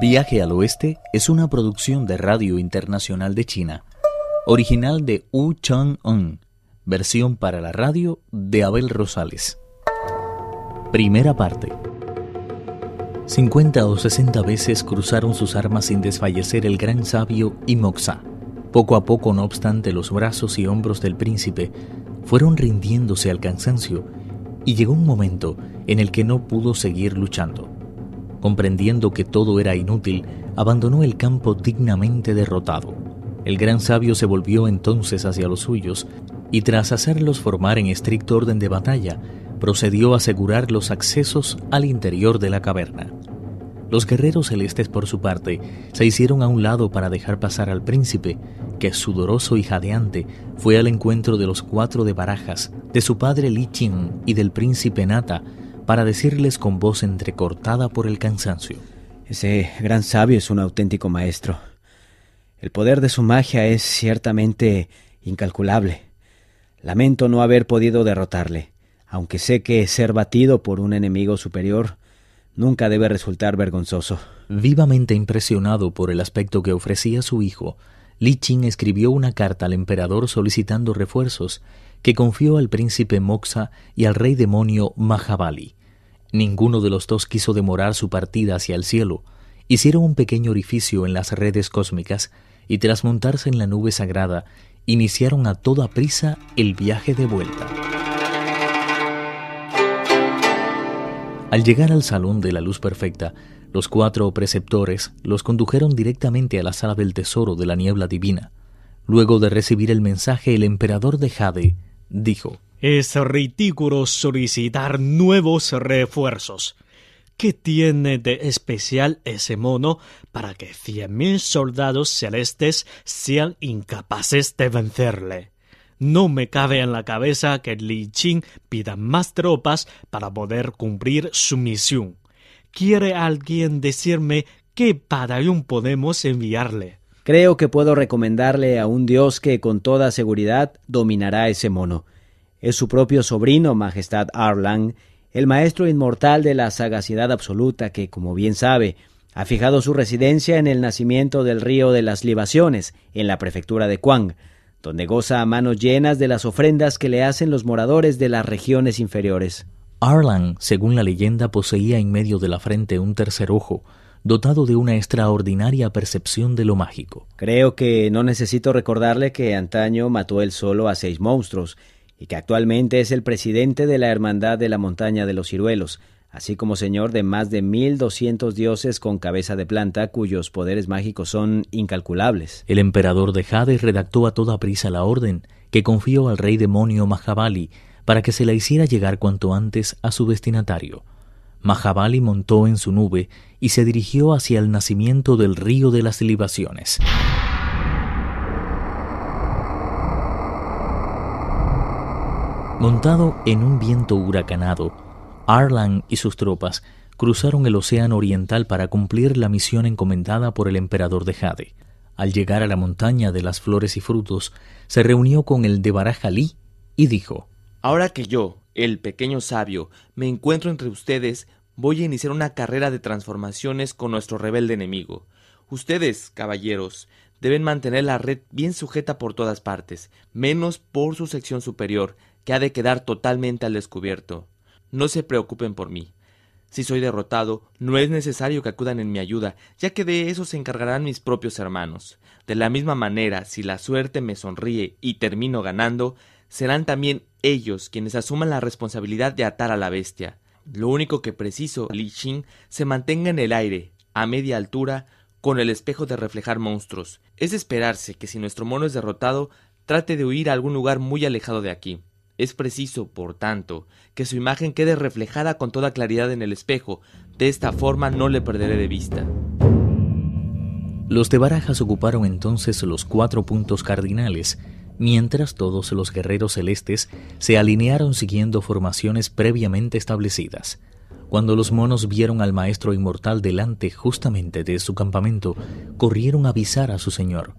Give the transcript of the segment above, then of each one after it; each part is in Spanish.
Viaje al Oeste es una producción de Radio Internacional de China, original de Wu Chang-un, versión para la radio de Abel Rosales. Primera parte. 50 o 60 veces cruzaron sus armas sin desfallecer el gran sabio y. Poco a poco, no obstante, los brazos y hombros del príncipe fueron rindiéndose al cansancio y llegó un momento en el que no pudo seguir luchando. Comprendiendo que todo era inútil, abandonó el campo dignamente derrotado. El gran sabio se volvió entonces hacia los suyos y tras hacerlos formar en estricto orden de batalla, procedió a asegurar los accesos al interior de la caverna. Los guerreros celestes, por su parte, se hicieron a un lado para dejar pasar al príncipe, que sudoroso y jadeante fue al encuentro de los cuatro de barajas, de su padre Li y del príncipe Nata, para decirles con voz entrecortada por el cansancio. Ese gran sabio es un auténtico maestro. El poder de su magia es ciertamente incalculable. Lamento no haber podido derrotarle, aunque sé que ser batido por un enemigo superior nunca debe resultar vergonzoso. Vivamente impresionado por el aspecto que ofrecía su hijo, Li Qin escribió una carta al emperador solicitando refuerzos que confió al príncipe Moxa y al rey demonio Mahabali. Ninguno de los dos quiso demorar su partida hacia el cielo. Hicieron un pequeño orificio en las redes cósmicas y tras montarse en la nube sagrada, iniciaron a toda prisa el viaje de vuelta. Al llegar al salón de la luz perfecta, los cuatro preceptores los condujeron directamente a la sala del tesoro de la niebla divina. Luego de recibir el mensaje, el emperador de Jade dijo Es ridículo solicitar nuevos refuerzos. ¿Qué tiene de especial ese mono para que cien mil soldados celestes sean incapaces de vencerle? No me cabe en la cabeza que Li Qin pida más tropas para poder cumplir su misión. ¿Quiere alguien decirme qué batallón podemos enviarle? Creo que puedo recomendarle a un dios que con toda seguridad dominará ese mono. Es su propio sobrino, Majestad Arlan, el maestro inmortal de la sagacidad absoluta que, como bien sabe, ha fijado su residencia en el nacimiento del río de las libaciones, en la prefectura de Kuang, donde goza a manos llenas de las ofrendas que le hacen los moradores de las regiones inferiores. Arlan, según la leyenda, poseía en medio de la frente un tercer ojo, dotado de una extraordinaria percepción de lo mágico. Creo que no necesito recordarle que antaño mató él solo a seis monstruos, y que actualmente es el presidente de la Hermandad de la Montaña de los Ciruelos, así como señor de más de mil doscientos dioses con cabeza de planta cuyos poderes mágicos son incalculables. El emperador de Jade redactó a toda prisa la orden que confió al rey demonio Mahabali para que se la hiciera llegar cuanto antes a su destinatario. Mahabali montó en su nube y se dirigió hacia el nacimiento del río de las libaciones. Montado en un viento huracanado, Arlan y sus tropas cruzaron el océano oriental para cumplir la misión encomendada por el emperador de Jade. Al llegar a la montaña de las flores y frutos, se reunió con el de Barajalí y dijo Ahora que yo, el pequeño sabio, me encuentro entre ustedes, voy a iniciar una carrera de transformaciones con nuestro rebelde enemigo. Ustedes, caballeros, deben mantener la red bien sujeta por todas partes, menos por su sección superior, que ha de quedar totalmente al descubierto. No se preocupen por mí. Si soy derrotado, no es necesario que acudan en mi ayuda, ya que de eso se encargarán mis propios hermanos. De la misma manera, si la suerte me sonríe y termino ganando, serán también ellos quienes asuman la responsabilidad de atar a la bestia. Lo único que preciso, Li Xin, se mantenga en el aire, a media altura, con el espejo de reflejar monstruos. Es esperarse que si nuestro mono es derrotado, trate de huir a algún lugar muy alejado de aquí. Es preciso, por tanto, que su imagen quede reflejada con toda claridad en el espejo. De esta forma no le perderé de vista. Los de Barajas ocuparon entonces los cuatro puntos cardinales mientras todos los guerreros celestes se alinearon siguiendo formaciones previamente establecidas. Cuando los monos vieron al maestro inmortal delante justamente de su campamento, corrieron a avisar a su señor.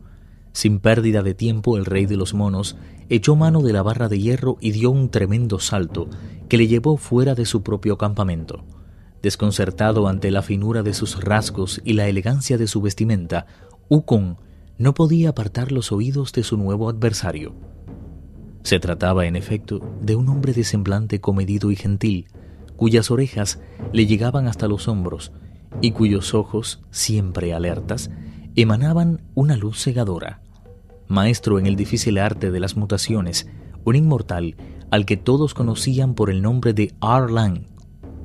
Sin pérdida de tiempo, el rey de los monos echó mano de la barra de hierro y dio un tremendo salto que le llevó fuera de su propio campamento. Desconcertado ante la finura de sus rasgos y la elegancia de su vestimenta, Ukon no podía apartar los oídos de su nuevo adversario. Se trataba, en efecto, de un hombre de semblante comedido y gentil, cuyas orejas le llegaban hasta los hombros y cuyos ojos, siempre alertas, emanaban una luz cegadora. Maestro en el difícil arte de las mutaciones, un inmortal al que todos conocían por el nombre de Arlan.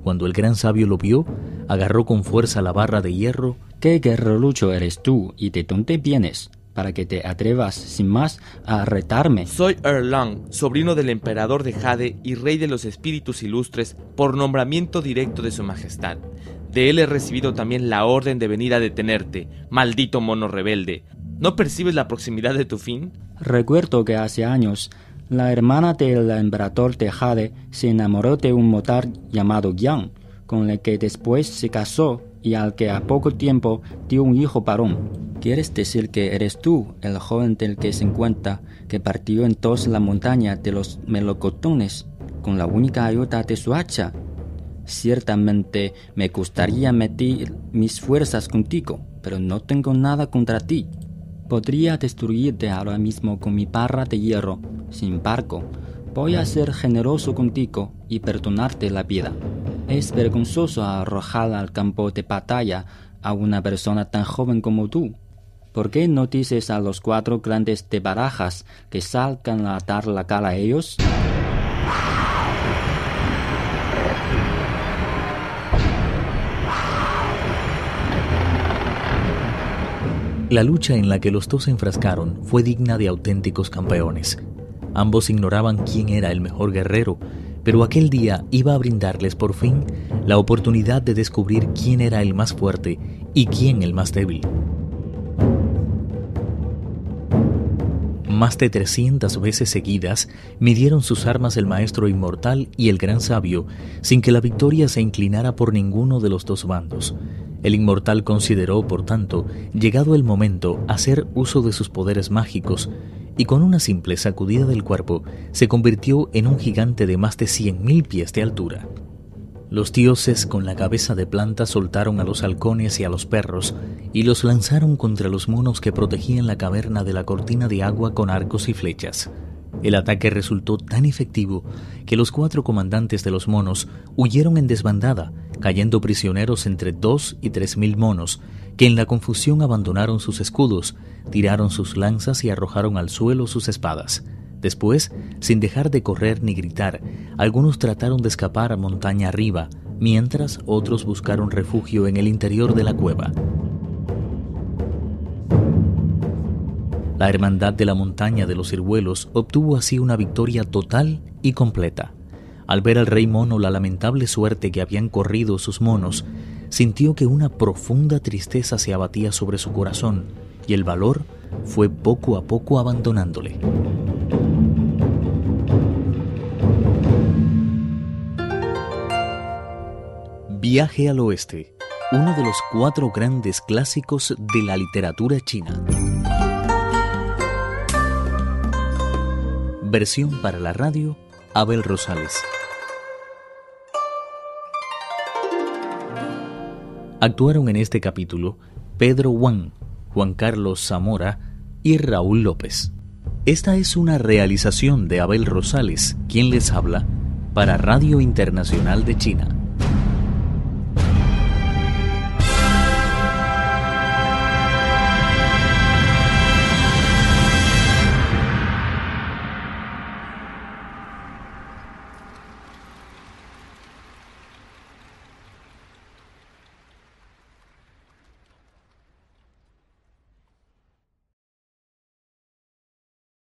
Cuando el gran sabio lo vio, agarró con fuerza la barra de hierro. ¿Qué guerrerucho eres tú y de dónde vienes? para que te atrevas sin más a retarme. Soy Erlang, sobrino del emperador de Jade y rey de los espíritus ilustres, por nombramiento directo de su majestad. De él he recibido también la orden de venir a detenerte, maldito mono rebelde. ¿No percibes la proximidad de tu fin? Recuerdo que hace años la hermana del emperador de Jade se enamoró de un motar llamado Yang, con el que después se casó y al que a poco tiempo dio un hijo varón. ¿Quieres decir que eres tú el joven del que se encuentra que partió entonces la montaña de los melocotones con la única ayuda de su hacha? Ciertamente me gustaría meter mis fuerzas contigo, pero no tengo nada contra ti. Podría destruirte ahora mismo con mi barra de hierro. Sin embargo, voy a ser generoso contigo y perdonarte la vida. Es vergonzoso arrojar al campo de batalla a una persona tan joven como tú. ¿Por qué no dices a los cuatro grandes de barajas que salgan a dar la cara a ellos? La lucha en la que los dos se enfrascaron fue digna de auténticos campeones. Ambos ignoraban quién era el mejor guerrero, pero aquel día iba a brindarles por fin la oportunidad de descubrir quién era el más fuerte y quién el más débil. Más de 300 veces seguidas midieron sus armas el maestro inmortal y el gran sabio, sin que la victoria se inclinara por ninguno de los dos bandos. El inmortal consideró, por tanto, llegado el momento, hacer uso de sus poderes mágicos, y con una simple sacudida del cuerpo se convirtió en un gigante de más de 100.000 pies de altura. Los dioses con la cabeza de planta soltaron a los halcones y a los perros y los lanzaron contra los monos que protegían la caverna de la cortina de agua con arcos y flechas. El ataque resultó tan efectivo que los cuatro comandantes de los monos huyeron en desbandada, cayendo prisioneros entre dos y tres mil monos, que en la confusión abandonaron sus escudos, tiraron sus lanzas y arrojaron al suelo sus espadas. Después, sin dejar de correr ni gritar, algunos trataron de escapar a montaña arriba, mientras otros buscaron refugio en el interior de la cueva. La Hermandad de la Montaña de los Ciruelos obtuvo así una victoria total y completa. Al ver al rey mono la lamentable suerte que habían corrido sus monos, sintió que una profunda tristeza se abatía sobre su corazón y el valor fue poco a poco abandonándole. Viaje al Oeste, uno de los cuatro grandes clásicos de la literatura china. Versión para la radio, Abel Rosales. Actuaron en este capítulo Pedro Wang, Juan Carlos Zamora y Raúl López. Esta es una realización de Abel Rosales, quien les habla, para Radio Internacional de China.